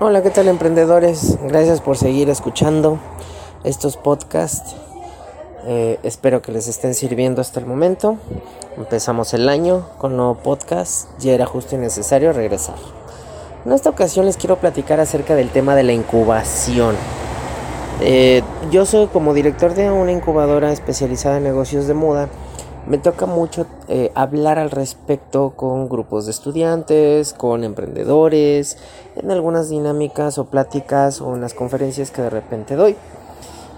Hola, ¿qué tal emprendedores? Gracias por seguir escuchando estos podcasts. Eh, espero que les estén sirviendo hasta el momento. Empezamos el año con nuevo podcast. Ya era justo y necesario regresar. En esta ocasión les quiero platicar acerca del tema de la incubación. Eh, yo soy como director de una incubadora especializada en negocios de moda me toca mucho eh, hablar al respecto con grupos de estudiantes, con emprendedores, en algunas dinámicas o pláticas o en las conferencias que de repente doy.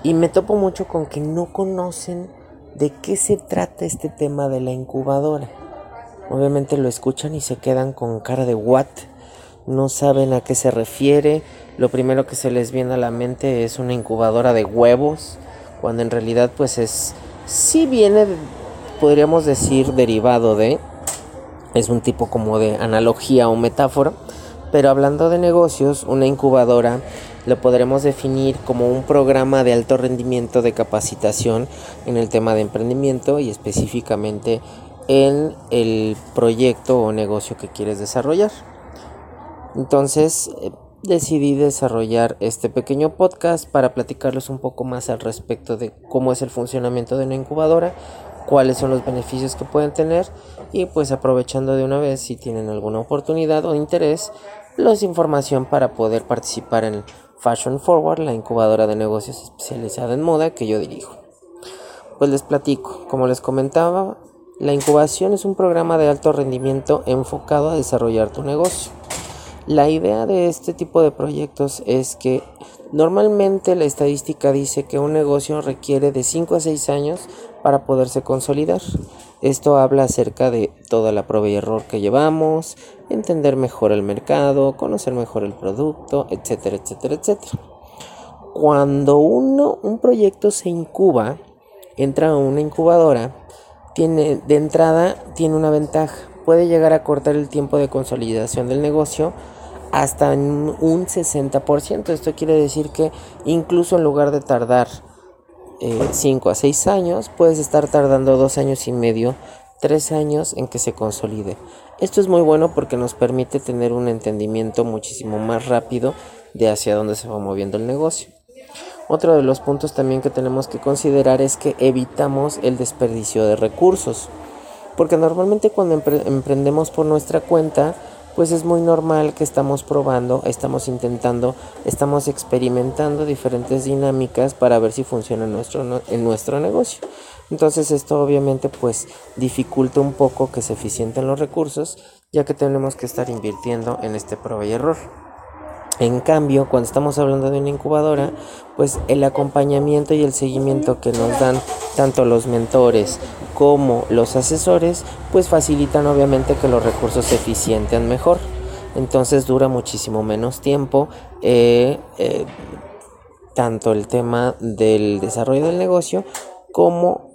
Y me topo mucho con que no conocen de qué se trata este tema de la incubadora. Obviamente lo escuchan y se quedan con cara de what, no saben a qué se refiere. Lo primero que se les viene a la mente es una incubadora de huevos, cuando en realidad pues es sí viene podríamos decir derivado de, es un tipo como de analogía o metáfora, pero hablando de negocios, una incubadora lo podremos definir como un programa de alto rendimiento de capacitación en el tema de emprendimiento y específicamente en el proyecto o negocio que quieres desarrollar. Entonces, eh, decidí desarrollar este pequeño podcast para platicarles un poco más al respecto de cómo es el funcionamiento de una incubadora, cuáles son los beneficios que pueden tener y pues aprovechando de una vez si tienen alguna oportunidad o interés, los información para poder participar en Fashion Forward, la incubadora de negocios especializada en moda que yo dirijo. Pues les platico, como les comentaba, la incubación es un programa de alto rendimiento enfocado a desarrollar tu negocio. La idea de este tipo de proyectos es que normalmente la estadística dice que un negocio requiere de 5 a 6 años para poderse consolidar. Esto habla acerca de toda la prueba y error que llevamos, entender mejor el mercado, conocer mejor el producto, etcétera, etcétera, etcétera. Cuando uno, un proyecto se incuba, entra a una incubadora, tiene, de entrada tiene una ventaja, puede llegar a cortar el tiempo de consolidación del negocio hasta un 60%. Esto quiere decir que incluso en lugar de tardar 5 eh, a 6 años, puedes estar tardando 2 años y medio, 3 años en que se consolide. Esto es muy bueno porque nos permite tener un entendimiento muchísimo más rápido de hacia dónde se va moviendo el negocio. Otro de los puntos también que tenemos que considerar es que evitamos el desperdicio de recursos. Porque normalmente cuando emprendemos por nuestra cuenta, pues es muy normal que estamos probando, estamos intentando, estamos experimentando diferentes dinámicas para ver si funciona en nuestro, en nuestro negocio. Entonces esto obviamente pues dificulta un poco que se eficienten los recursos, ya que tenemos que estar invirtiendo en este prueba y error. En cambio, cuando estamos hablando de una incubadora, pues el acompañamiento y el seguimiento que nos dan tanto los mentores como los asesores, pues facilitan obviamente que los recursos se eficienten mejor. Entonces dura muchísimo menos tiempo eh, eh, tanto el tema del desarrollo del negocio como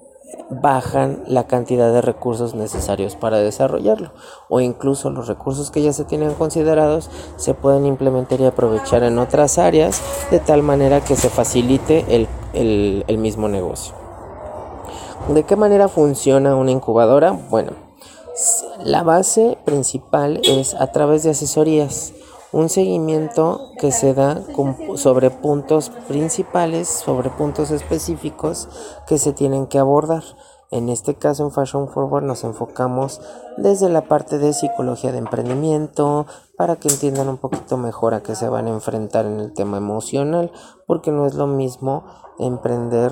bajan la cantidad de recursos necesarios para desarrollarlo o incluso los recursos que ya se tienen considerados se pueden implementar y aprovechar en otras áreas de tal manera que se facilite el, el mismo negocio. ¿De qué manera funciona una incubadora? Bueno, la base principal es a través de asesorías un seguimiento que se da sobre puntos principales, sobre puntos específicos que se tienen que abordar. En este caso en Fashion Forward nos enfocamos desde la parte de psicología de emprendimiento para que entiendan un poquito mejor a qué se van a enfrentar en el tema emocional, porque no es lo mismo emprender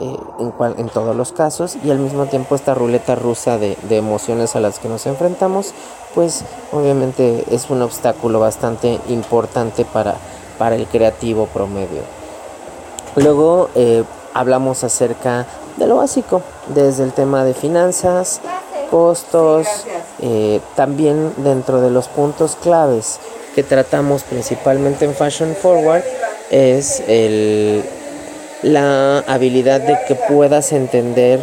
eh, en, en, todos los casos y al mismo tiempo esta ruleta rusa de, de, emociones a las que nos enfrentamos pues obviamente es un obstáculo bastante importante para, para el creativo promedio. Luego eh, hablamos acerca de lo básico desde el tema de finanzas costos eh, también dentro de los puntos claves que tratamos principalmente en Fashion Forward es el la habilidad de que puedas entender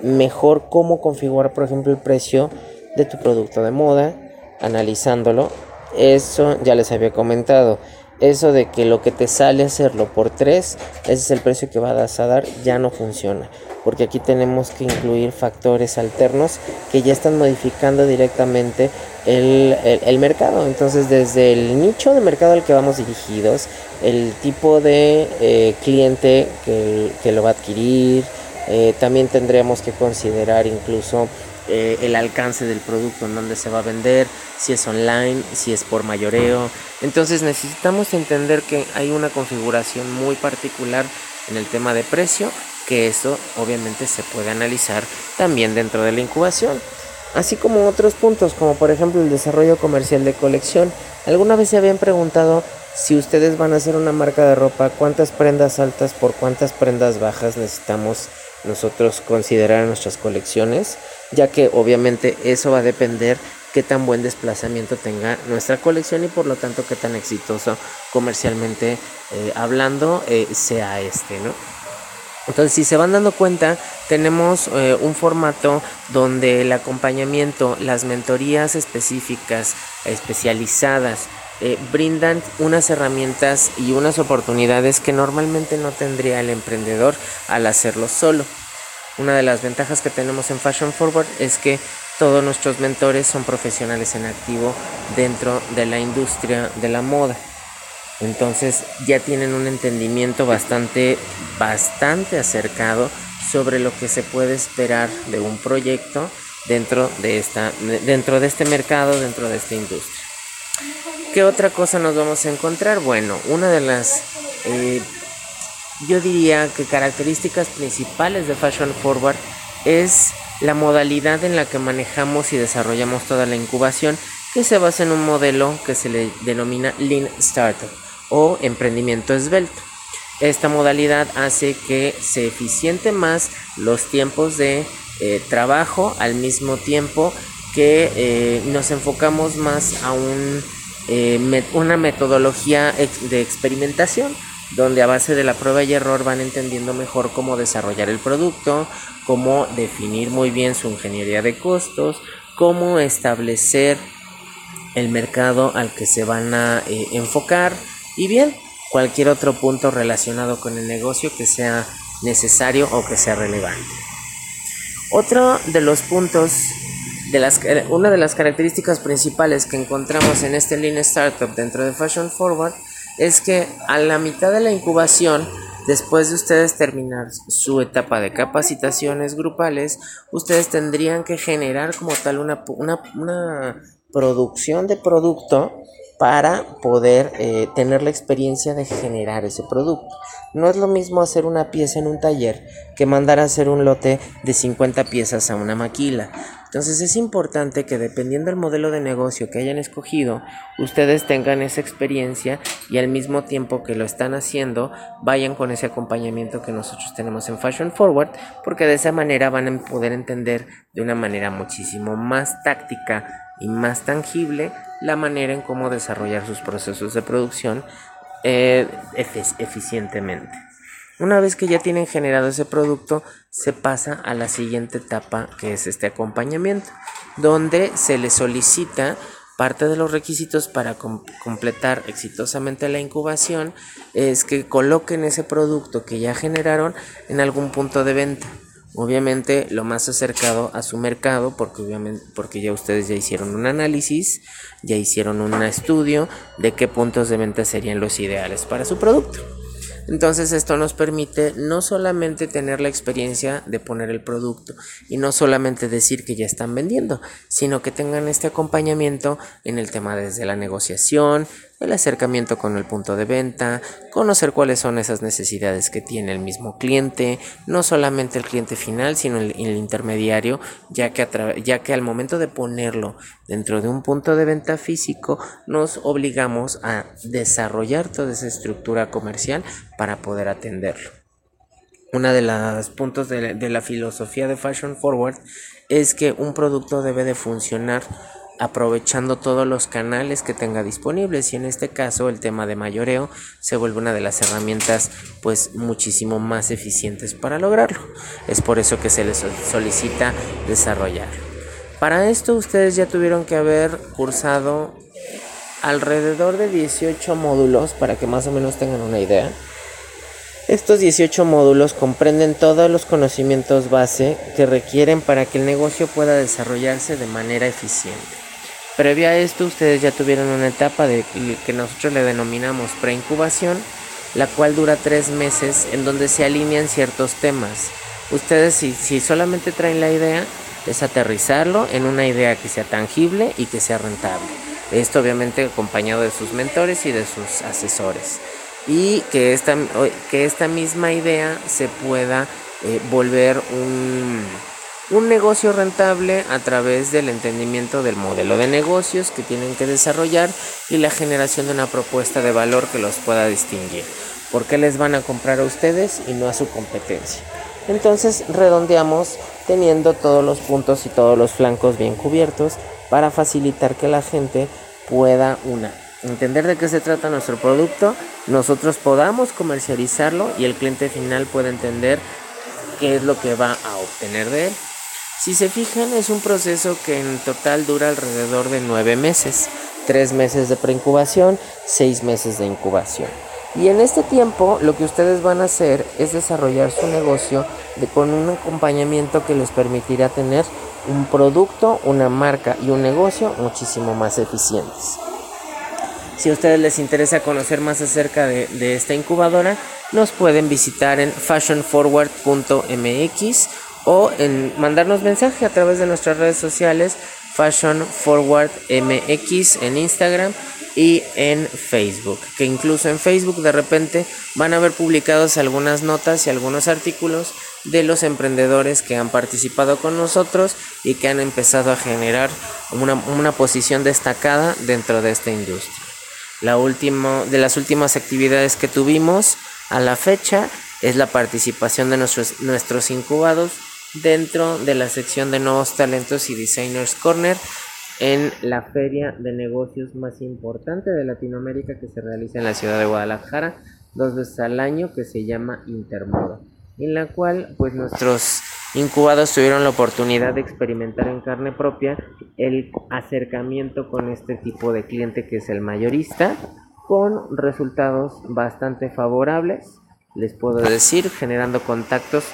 mejor cómo configurar, por ejemplo, el precio de tu producto de moda, analizándolo eso ya les había comentado. Eso de que lo que te sale hacerlo por 3, ese es el precio que vas a dar, ya no funciona. Porque aquí tenemos que incluir factores alternos que ya están modificando directamente el, mercado. Entonces, desde el nicho de mercado al que vamos dirigidos, el tipo de eh, cliente que, que, lo va a adquirir, eh, también tendremos que considerar incluso eh, el alcance del producto, en dónde se va a vender, si es online, si es por mayoreo. Entonces necesitamos entender que hay una configuración muy particular en el tema de precio, que eso obviamente se puede analizar también dentro de la incubación. Así como otros puntos, como por ejemplo el desarrollo comercial de colección. ¿Alguna vez se habían preguntado si ustedes van a hacer una marca de ropa, cuántas prendas altas por cuántas prendas bajas necesitamos nosotros considerar nuestras colecciones? Ya que obviamente eso va a depender qué tan buen desplazamiento tenga nuestra colección y por lo tanto qué tan exitoso comercialmente eh, hablando eh, sea este, ¿no? Entonces, si se van dando cuenta, tenemos eh, un formato donde el acompañamiento, las mentorías específicas, especializadas, brindan unas herramientas y unas oportunidades que normalmente no tendría el emprendedor al hacerlo solo. Una de las ventajas que tenemos en Fashion Forward es que todos nuestros mentores son profesionales en activo dentro de la industria de la moda. Entonces ya tienen un entendimiento bastante, bastante acercado sobre lo que se puede esperar de un proyecto dentro de, esta, dentro de este mercado, dentro de esta industria. ¿Qué otra cosa nos vamos a encontrar? Bueno, una de las, eh, yo diría que características principales de Fashion Forward es la modalidad en la que manejamos y desarrollamos toda la incubación, que se basa en un modelo que se le denomina Lean Startup o emprendimiento esbelto. Esta modalidad hace que se eficiente más los tiempos de eh, trabajo al mismo tiempo que eh, nos enfocamos más a un, eh, una metodología de experimentación donde a base de la prueba y error van entendiendo mejor cómo desarrollar el producto, cómo definir muy bien su ingeniería de costos, cómo establecer el mercado al que se van a eh, enfocar y bien, cualquier otro punto relacionado con el negocio que sea necesario o que sea relevante. Otro de los puntos, las, una de las características principales que encontramos en este Lean Startup dentro de Fashion Forward es que a la mitad de la incubación, después de ustedes terminar su etapa de capacitaciones grupales, ustedes tendrían que generar como tal una, una, producción de producto para poder eh, tener la experiencia de generar ese producto. No es lo mismo hacer una pieza en un taller que mandar a hacer un lote de 50 piezas a una maquila. Entonces es importante que dependiendo del modelo de negocio que hayan escogido, ustedes tengan esa experiencia y al mismo tiempo que lo están haciendo, vayan con ese acompañamiento que nosotros tenemos en Fashion Forward, porque de esa manera van a poder entender de una manera muchísimo más táctica y más tangible la manera en cómo desarrollar sus procesos de producción eh, eficientemente. Una vez que ya tienen generado ese producto, se pasa a la siguiente etapa que es este acompañamiento, donde se les solicita parte de los requisitos para completar exitosamente la incubación es que coloquen ese producto que ya generaron en algún punto de venta. Obviamente lo más acercado a su mercado, porque obviamente porque ya ustedes ya hicieron un análisis, ya hicieron un estudio de qué puntos de venta serían los ideales para su producto. Entonces esto nos permite no solamente tener la experiencia de poner el producto y no solamente decir que ya están vendiendo, sino que tengan este acompañamiento en el tema desde la negociación, el acercamiento con el punto de venta, conocer cuáles son esas necesidades que tiene el mismo cliente, no solamente el cliente final, sino el, intermediario, ya que, ya que al momento de ponerlo dentro de un punto de venta físico, nos obligamos a desarrollar toda esa estructura comercial para poder atenderlo. Una de los puntos de la filosofía de Fashion Forward es que un producto debe de funcionar aprovechando todos los canales que tenga disponibles y en este caso el tema de mayoreo se vuelve una de las herramientas pues muchísimo más eficientes para lograrlo. Es por eso que se les solicita desarrollar. Para esto ustedes ya tuvieron que haber cursado alrededor de 18 módulos para que más o menos tengan una idea. Estos 18 módulos comprenden todos los conocimientos base que requieren para que el negocio pueda desarrollarse de manera eficiente. Previo a esto, ustedes ya tuvieron una etapa que nosotros le denominamos preincubación, la cual dura tres meses en donde se alinean ciertos temas. Ustedes si, si solamente traen la idea, es aterrizarlo en una idea que sea tangible y que sea rentable. Esto obviamente acompañado de sus mentores y de sus asesores. Y que esta, que esta misma idea se pueda eh, volver un, un negocio rentable a través del entendimiento del modelo de negocios que tienen que desarrollar y la generación de una propuesta de valor que los pueda distinguir. ¿Por qué les van a comprar a ustedes y no a su competencia? Entonces redondeamos teniendo todos los puntos y todos los flancos bien cubiertos para facilitar que la gente pueda una entender de qué se trata nuestro producto, nosotros podamos comercializarlo y el cliente final pueda entender qué es lo que va a obtener de él. Si se fijan, es un proceso que en total dura alrededor de nueve meses, tres meses de preincubación, seis meses de incubación. Y en este tiempo lo que ustedes van a hacer es desarrollar su negocio con un acompañamiento que les permitirá tener un producto, una marca y un negocio muchísimo más eficientes. Si a ustedes les interesa conocer más acerca de esta incubadora, nos pueden visitar en fashionforward.mx o en mandarnos mensaje a través de nuestras redes sociales Fashion Forward MX en Instagram y en Facebook, que incluso en Facebook de repente van a ver publicados algunas notas y algunos artículos de los emprendedores que han participado con nosotros y que han empezado a generar una, una posición destacada dentro de esta industria. La última, de las últimas actividades que tuvimos a la fecha es la participación de nuestros, nuestros incubados dentro de la sección de nuevos talentos y designers corner en la feria de negocios más importante de Latinoamérica que se realiza en la ciudad de Guadalajara dos veces al año que se llama Intermoda en la cual pues nuestros incubados tuvieron la oportunidad de experimentar en carne propia el acercamiento con este tipo de cliente que es el mayorista con resultados bastante favorables les puedo decir generando contactos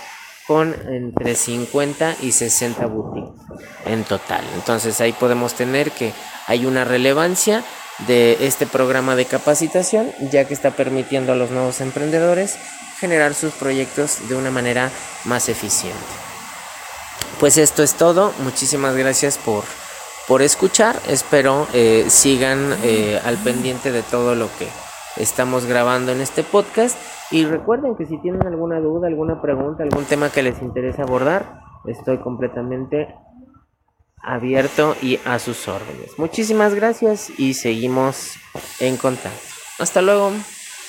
con entre 50 y 60 boutiques en total. Entonces ahí podemos tener que hay una relevancia de este programa de capacitación ya que está permitiendo a los nuevos emprendedores generar sus proyectos de una manera más eficiente. Pues esto es todo, muchísimas gracias por, por escuchar, espero eh, sigan eh, al pendiente de todo lo que estamos grabando en este podcast y recuerden que si tienen alguna duda, alguna pregunta, algún tema que les interese abordar, estoy completamente abierto y a sus órdenes. Muchísimas gracias y seguimos en contacto. Hasta luego.